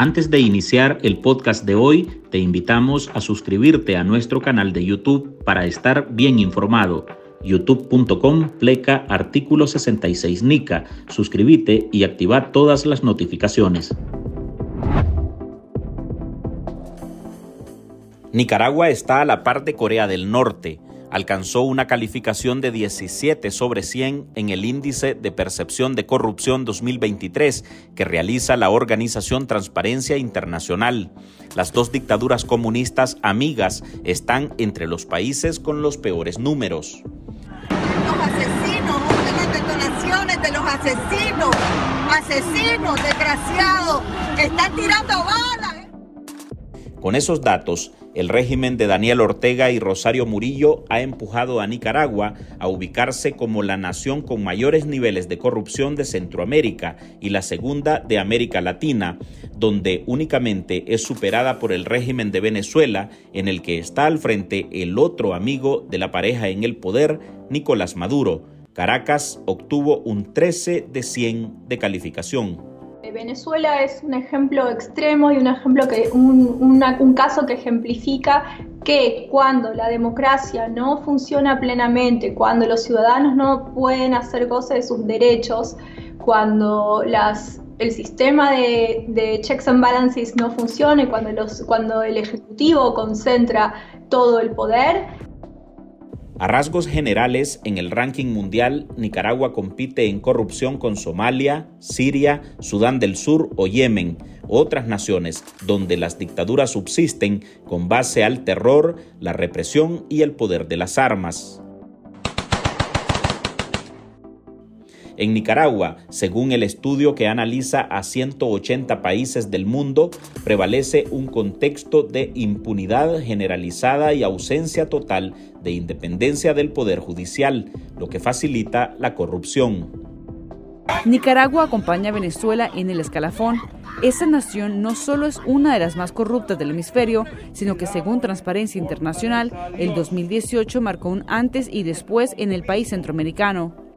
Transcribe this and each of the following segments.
Antes de iniciar el podcast de hoy, te invitamos a suscribirte a nuestro canal de YouTube para estar bien informado. youtube.com pleca artículo 66 NICA. Suscríbete y activa todas las notificaciones. Nicaragua está a la par de Corea del Norte alcanzó una calificación de 17 sobre 100 en el índice de percepción de corrupción 2023 que realiza la organización Transparencia Internacional. Las dos dictaduras comunistas amigas están entre los países con los peores números. Los asesinos, las detonaciones de los asesinos, asesinos, desgraciados, están tirando balas. Con esos datos, el régimen de Daniel Ortega y Rosario Murillo ha empujado a Nicaragua a ubicarse como la nación con mayores niveles de corrupción de Centroamérica y la segunda de América Latina, donde únicamente es superada por el régimen de Venezuela, en el que está al frente el otro amigo de la pareja en el poder, Nicolás Maduro. Caracas obtuvo un 13 de 100 de calificación. Venezuela es un ejemplo extremo y un ejemplo que un, caso que ejemplifica que cuando la democracia no funciona plenamente, cuando los ciudadanos no pueden hacer goce de sus derechos, cuando las, el sistema de, checks and balances no funciona, cuando, los, cuando el ejecutivo concentra todo el poder, a rasgos generales, en el ranking mundial, Nicaragua compite en corrupción con Somalia, Siria, Sudán del Sur o Yemen, otras naciones donde las dictaduras subsisten con base al terror, la represión y el poder de las armas. En Nicaragua, según el estudio que analiza a 180 países del mundo, prevalece un contexto de impunidad generalizada y ausencia total de independencia del Poder Judicial, lo que facilita la corrupción. Nicaragua acompaña a Venezuela en el escalafón. Esa nación no solo es una de las más corruptas del hemisferio, sino que según Transparencia Internacional, el 2018 marcó un antes y después en el país centroamericano.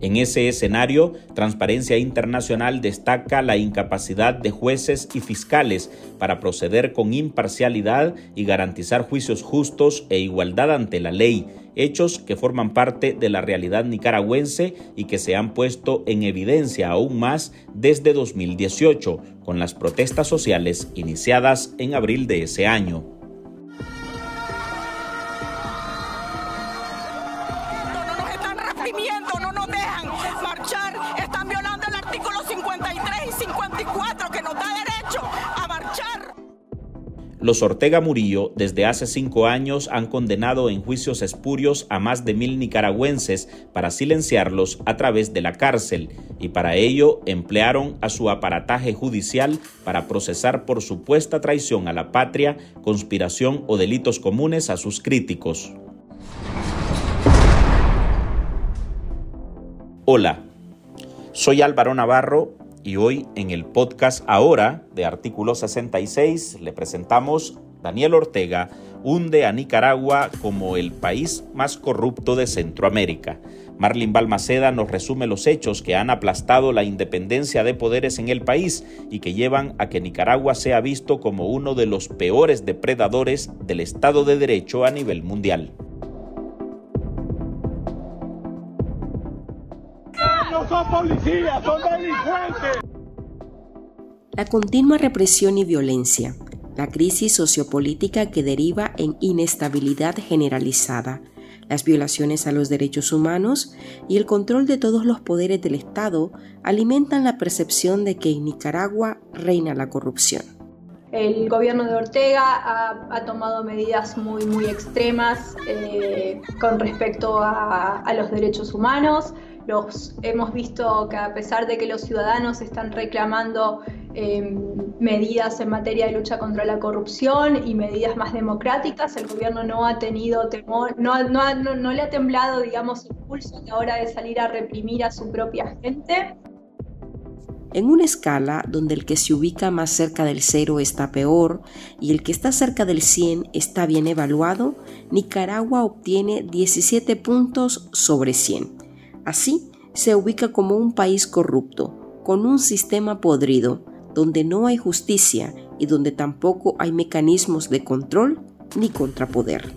En ese escenario, Transparencia Internacional destaca la incapacidad de jueces y fiscales para proceder con imparcialidad y garantizar juicios justos e igualdad ante la ley, hechos que forman parte de la realidad nicaragüense y que se han puesto en evidencia aún más desde 2018, con las protestas sociales iniciadas en abril de ese año. Los Ortega Murillo desde hace cinco años han condenado en juicios espurios a más de mil nicaragüenses para silenciarlos a través de la cárcel y para ello emplearon a su aparataje judicial para procesar por supuesta traición a la patria, conspiración o delitos comunes a sus críticos. Hola, soy Álvaro Navarro y hoy en el podcast Ahora de Artículo 66 le presentamos Daniel Ortega hunde a Nicaragua como el país más corrupto de Centroamérica. Marlin Balmaceda nos resume los hechos que han aplastado la independencia de poderes en el país y que llevan a que Nicaragua sea visto como uno de los peores depredadores del Estado de Derecho a nivel mundial. Son policías, son delincuentes. La continua represión y violencia, la crisis sociopolítica que deriva en inestabilidad generalizada, las violaciones a los derechos humanos y el control de todos los poderes del Estado alimentan la percepción de que en Nicaragua reina la corrupción. El gobierno de Ortega ha, tomado medidas muy, muy extremas eh, con respecto a los derechos humanos. Hemos visto que a pesar de que los ciudadanos están reclamando em, medidas en materia de lucha contra la corrupción y medidas más democráticas, el gobierno no ha tenido temor, no, le ha temblado, digamos, el pulso a la hora de salir a reprimir a su propia gente. En una escala donde el que se ubica más cerca del cero está peor y el que está cerca del 100 está bien evaluado, Nicaragua obtiene 17 puntos sobre 100 Así, se ubica como un país corrupto, con un sistema podrido, donde no hay justicia y donde tampoco hay mecanismos de control ni contrapoder.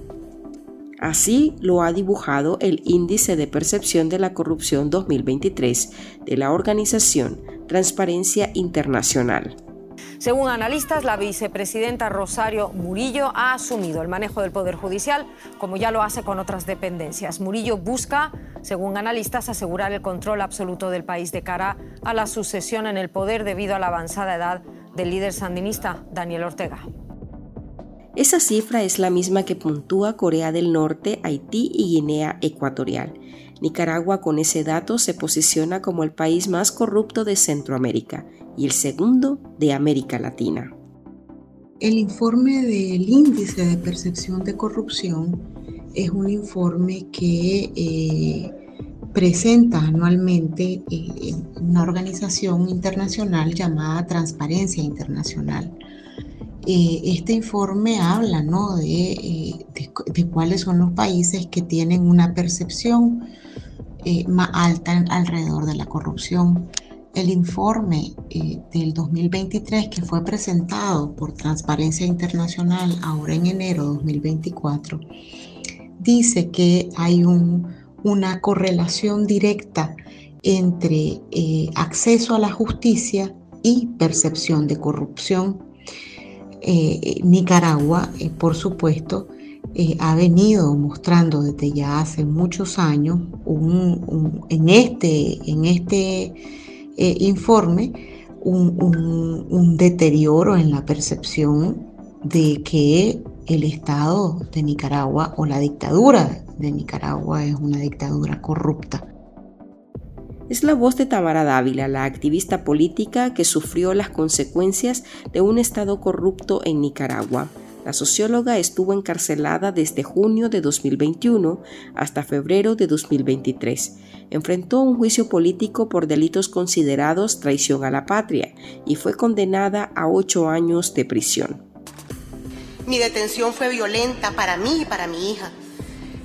Así lo ha dibujado el Índice de Percepción de la Corrupción 2023 de la organización Transparencia Internacional. Según analistas, la vicepresidenta Rosario Murillo ha asumido el manejo del Poder Judicial, como ya lo hace con otras dependencias. Murillo busca, según analistas, asegurar el control absoluto del país de cara a la sucesión en el poder debido a la avanzada edad del líder sandinista Daniel Ortega. Esa cifra es la misma que puntúa Corea del Norte, Haití y Guinea Ecuatorial. Nicaragua con ese dato se posiciona como el país más corrupto de Centroamérica y el segundo de América Latina. El informe del índice de percepción de corrupción es un informe que eh, presenta anualmente eh, una organización internacional llamada Transparencia Internacional. Eh, este informe habla de, de, cuáles son los países que tienen una percepción más alta alrededor de la corrupción el informe eh, del 2023 que fue presentado por Transparencia Internacional ahora en enero de 2024 dice que hay una correlación directa entre eh, acceso a la justicia y percepción de corrupción. Eh, Nicaragua, por supuesto, ha venido mostrando desde ya hace muchos años en este, en este eh, informe un, deterioro en la percepción de que el Estado de Nicaragua o la dictadura de Nicaragua es una dictadura corrupta. Es la voz de Tamara Dávila, la activista política que sufrió las consecuencias de un Estado corrupto en Nicaragua. La socióloga estuvo encarcelada desde junio de 2021 hasta febrero de 2023. Enfrentó un juicio político por delitos considerados traición a la patria y fue condenada a ocho años de prisión. Mi detención fue violenta para mí y para mi hija.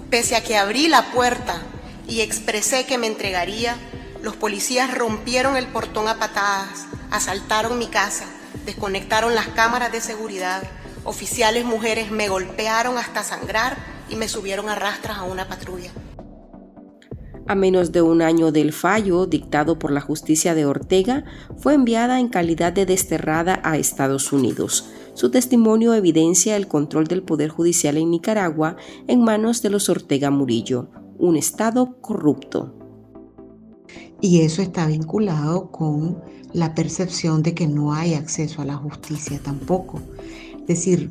Pese a que abrí la puerta y expresé que me entregaría, los policías rompieron el portón a patadas, asaltaron mi casa, desconectaron las cámaras de seguridad Oficiales mujeres me golpearon hasta sangrar y me subieron a rastras a una patrulla. A menos de un año del fallo dictado por la justicia de Ortega, fue enviada en calidad de desterrada a Estados Unidos. Su testimonio evidencia el control del Poder Judicial en Nicaragua en manos de los Ortega Murillo, un Estado corrupto. Y eso está vinculado con la percepción de que no hay acceso a la justicia tampoco. Decir,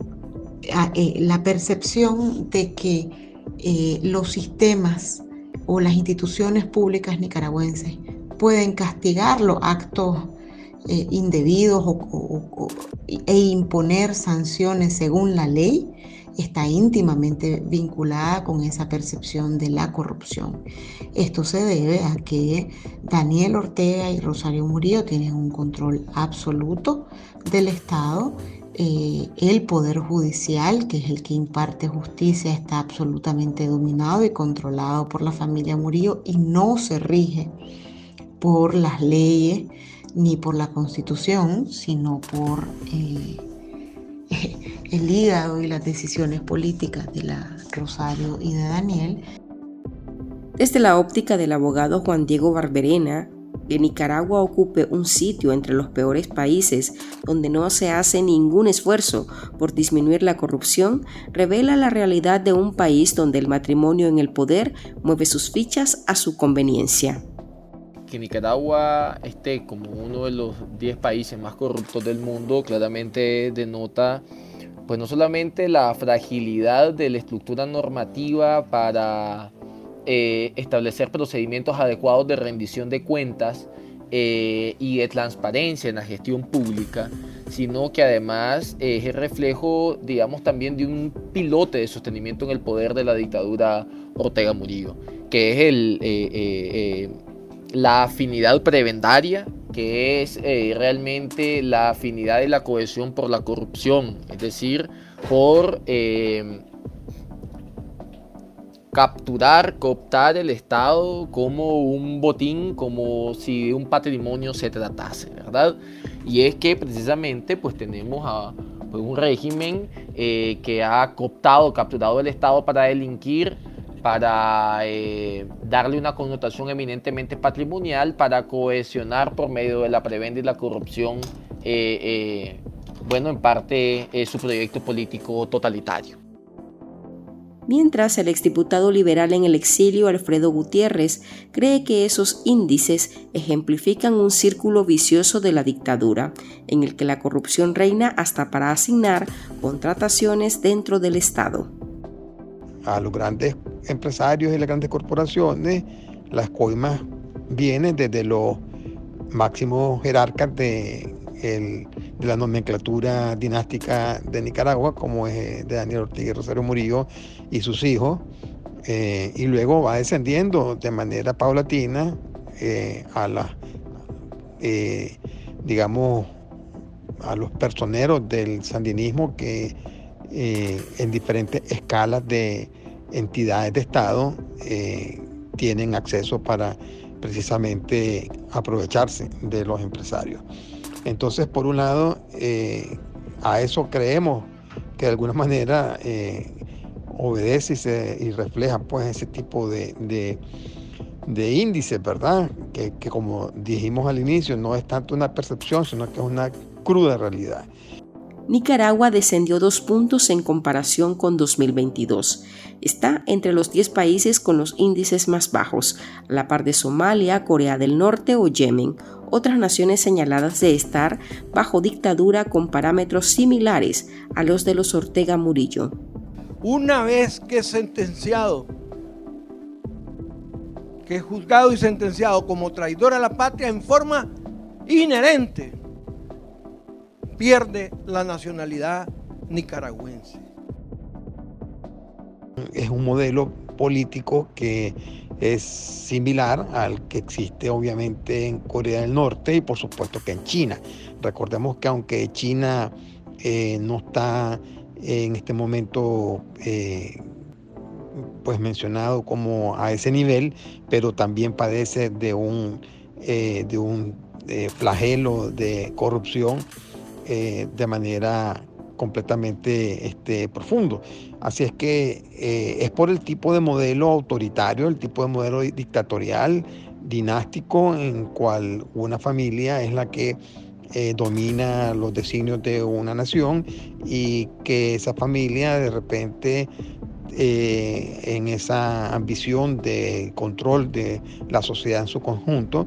eh, la percepción de que eh, los sistemas o las instituciones públicas nicaragüenses pueden castigar los actos eh, indebidos e imponer sanciones según la ley está íntimamente vinculada con esa percepción de la corrupción. Esto se debe a que Daniel Ortega y Rosario Murillo tienen un control absoluto del Estado eh, el Poder Judicial, que es el que imparte justicia, está absolutamente dominado y controlado por la familia Murillo y no se rige por las leyes ni por la constitución, sino por eh, el hígado y las decisiones políticas de la Rosario y de Daniel. Desde la óptica del abogado Juan Diego Barberena, que Nicaragua ocupe un sitio entre los peores países donde no se hace ningún esfuerzo por disminuir la corrupción, revela la realidad de un país donde el matrimonio en el poder mueve sus fichas a su conveniencia. Que Nicaragua esté como uno de los 10 países más corruptos del mundo claramente denota pues no solamente la fragilidad de la estructura normativa para eh, establecer procedimientos adecuados de rendición de cuentas eh, y de transparencia en la gestión pública, sino que además es el reflejo, digamos, también de un pilote de sostenimiento en el poder de la dictadura Ortega Murillo, que es el, eh, la afinidad prebendaria, que es realmente la afinidad y la cohesión por la corrupción, es decir, por capturar, cooptar el Estado como un botín, como si de un patrimonio se tratase, ¿verdad? Y es que precisamente pues tenemos a pues, un régimen eh, que ha cooptado, capturado el Estado para delinquir, para eh, darle una connotación eminentemente patrimonial, para cohesionar por medio de la prebenda y la corrupción, eh, bueno, en parte su proyecto político totalitario mientras el exdiputado liberal en el exilio Alfredo Gutiérrez cree que esos índices ejemplifican un círculo vicioso de la dictadura, en el que la corrupción reina hasta para asignar contrataciones dentro del Estado. A los grandes empresarios y las grandes corporaciones, las coimas vienen desde los máximos jerarcas de de la nomenclatura dinástica de Nicaragua, como es eh, de Daniel y Rosario Murillo y sus hijos, eh, y luego va descendiendo de manera paulatina eh, a la, digamos, a los personeros del sandinismo que en diferentes escalas de entidades de Estado tienen acceso para precisamente aprovecharse de los empresarios. Entonces, por un lado, eh, a eso creemos que de alguna manera eh, obedece y, refleja pues ese tipo de, de, índices, ¿verdad? Que, que, como dijimos al inicio, no es tanto una percepción, sino que es una cruda realidad. Nicaragua descendió dos puntos en comparación con 2022. Está entre los 10 países con los índices más bajos, a la par de Somalia, Corea del Norte o Yemen, otras naciones señaladas de estar bajo dictadura con parámetros similares a los de los Ortega Murillo. Una vez que es sentenciado, que es juzgado y sentenciado como traidor a la patria en forma inherente, pierde la nacionalidad nicaragüense. Es un modelo político que es similar al que existe obviamente en Corea del Norte y por supuesto que en China. Recordemos que aunque China eh, no está en este momento eh, pues mencionado como a ese nivel, pero también padece de un, eh, de un flagelo de corrupción de manera completamente este, profundo. Así es que eh, es por el tipo de modelo autoritario, el tipo de modelo dictatorial, dinástico, en cual una familia es la que eh, domina los designios de una nación y que esa familia de repente eh, en esa ambición de control de la sociedad en su conjunto,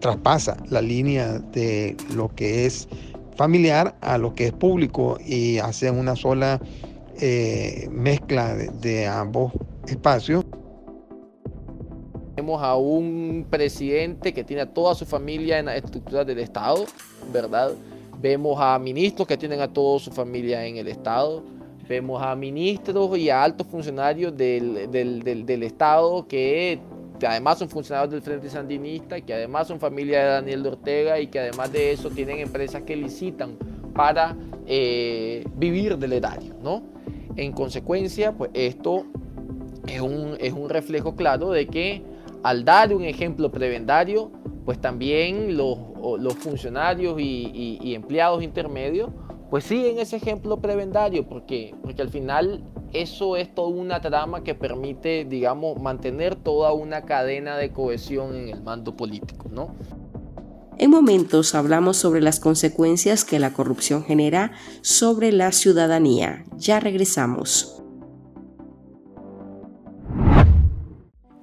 traspasa la línea de lo que es familiar a lo que es público y hacen una sola eh, mezcla de, ambos espacios. Tenemos a un presidente que tiene a toda su familia en la estructura del Estado, ¿verdad? Vemos a ministros que tienen a toda su familia en el Estado. Vemos a ministros y a altos funcionarios del, del, del Estado que que además son funcionarios del Frente Sandinista, que además son familia de Daniel Ortega y que además de eso tienen empresas que licitan para eh, vivir del erario, ¿no? En consecuencia, pues esto es un, es un reflejo claro de que al dar un ejemplo prebendario, pues también los, los funcionarios y, y empleados intermedios pues sí, en ese ejemplo prebendario, porque, porque al final eso es toda una trama que permite, digamos, mantener toda una cadena de cohesión en el mando político, ¿no? En momentos hablamos sobre las consecuencias que la corrupción genera sobre la ciudadanía. Ya regresamos.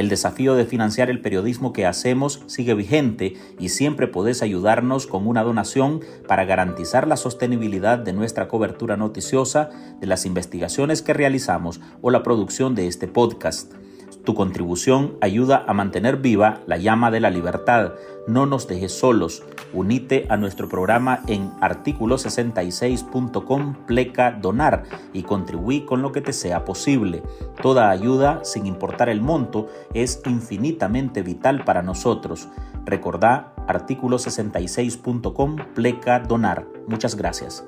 El desafío de financiar el periodismo que hacemos sigue vigente y siempre podés ayudarnos con una donación para garantizar la sostenibilidad de nuestra cobertura noticiosa, de las investigaciones que realizamos o la producción de este podcast. Tu contribución ayuda a mantener viva la llama de la libertad. No nos dejes solos. Unite a nuestro programa en artículo66.com pleca donar y contribuí con lo que te sea posible. Toda ayuda, sin importar el monto, es infinitamente vital para nosotros. Recordá artículo66.com pleca donar. Muchas gracias.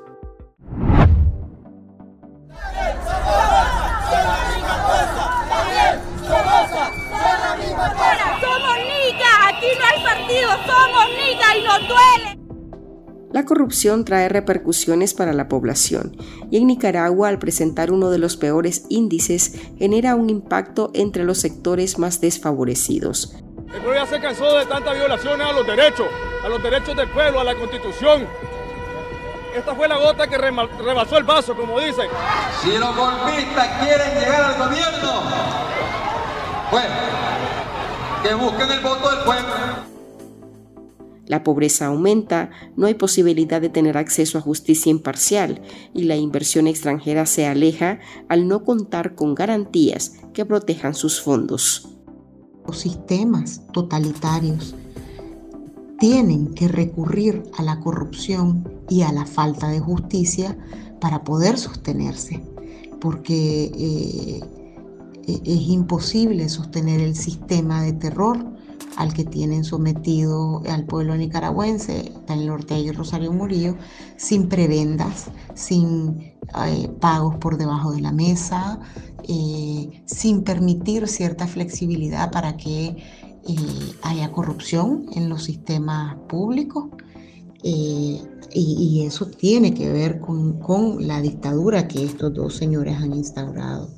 La corrupción trae repercusiones para la población y en Nicaragua al presentar uno de los peores índices genera un impacto entre los sectores más desfavorecidos. El pueblo ya se cansó de tantas violaciones a los derechos, a los derechos del pueblo, a la constitución. Esta fue la gota que rebasó el vaso, como dicen. Si los golpistas quieren llegar al gobierno, pues que busquen el voto del pueblo. La pobreza aumenta, no hay posibilidad de tener acceso a justicia imparcial y la inversión extranjera se aleja al no contar con garantías que protejan sus fondos. Los sistemas totalitarios tienen que recurrir a la corrupción y a la falta de justicia para poder sostenerse, porque eh, e-, es imposible sostener el sistema de terror al que tienen sometido al pueblo nicaragüense, Daniel Ortega y Rosario Murillo, sin prebendas, sin eh, pagos por debajo de la mesa, eh, sin permitir cierta flexibilidad para que eh, haya corrupción en los sistemas públicos. Y, eso tiene que ver con la dictadura que estos dos señores han instaurado.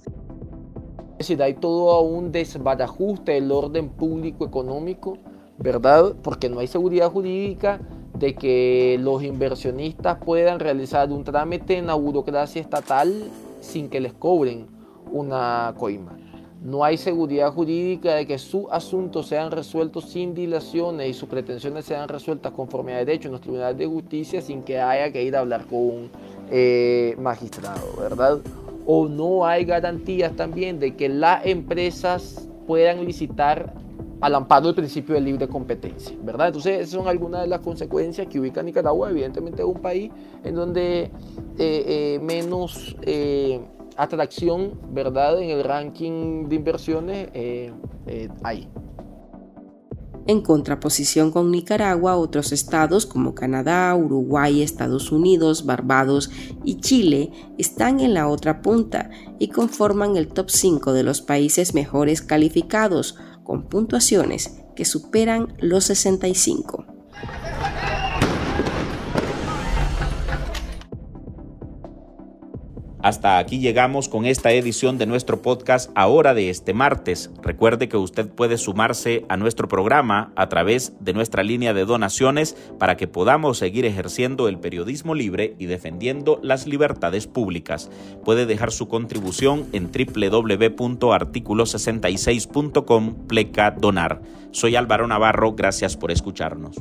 Es decir, hay todo un desbarajuste del orden público económico, ¿verdad? Porque no hay seguridad jurídica de que los inversionistas puedan realizar un trámite en la burocracia estatal sin que les cobren una coima. No hay seguridad jurídica de que sus asuntos sean resueltos sin dilaciones y sus pretensiones sean resueltas conforme a derecho en los tribunales de justicia sin que haya que ir a hablar con un eh, magistrado, ¿verdad? O no hay garantías también de que las empresas puedan licitar al amparo del principio de libre competencia, ¿verdad? Entonces, esas son algunas de las consecuencias que ubica Nicaragua, evidentemente es un país en donde eh, eh, menos eh, atracción, ¿verdad? En el ranking de inversiones hay. En contraposición con Nicaragua, otros estados como Canadá, Uruguay, Estados Unidos, Barbados y Chile están en la otra punta y conforman el top 5 de los países mejores calificados, con puntuaciones que superan los 65. Hasta aquí llegamos con esta edición de nuestro podcast ahora de este martes. Recuerde que usted puede sumarse a nuestro programa a través de nuestra línea de donaciones para que podamos seguir ejerciendo el periodismo libre y defendiendo las libertades públicas. Puede dejar su contribución en www.articulo66.com pleca donar. Soy Álvaro Navarro, gracias por escucharnos.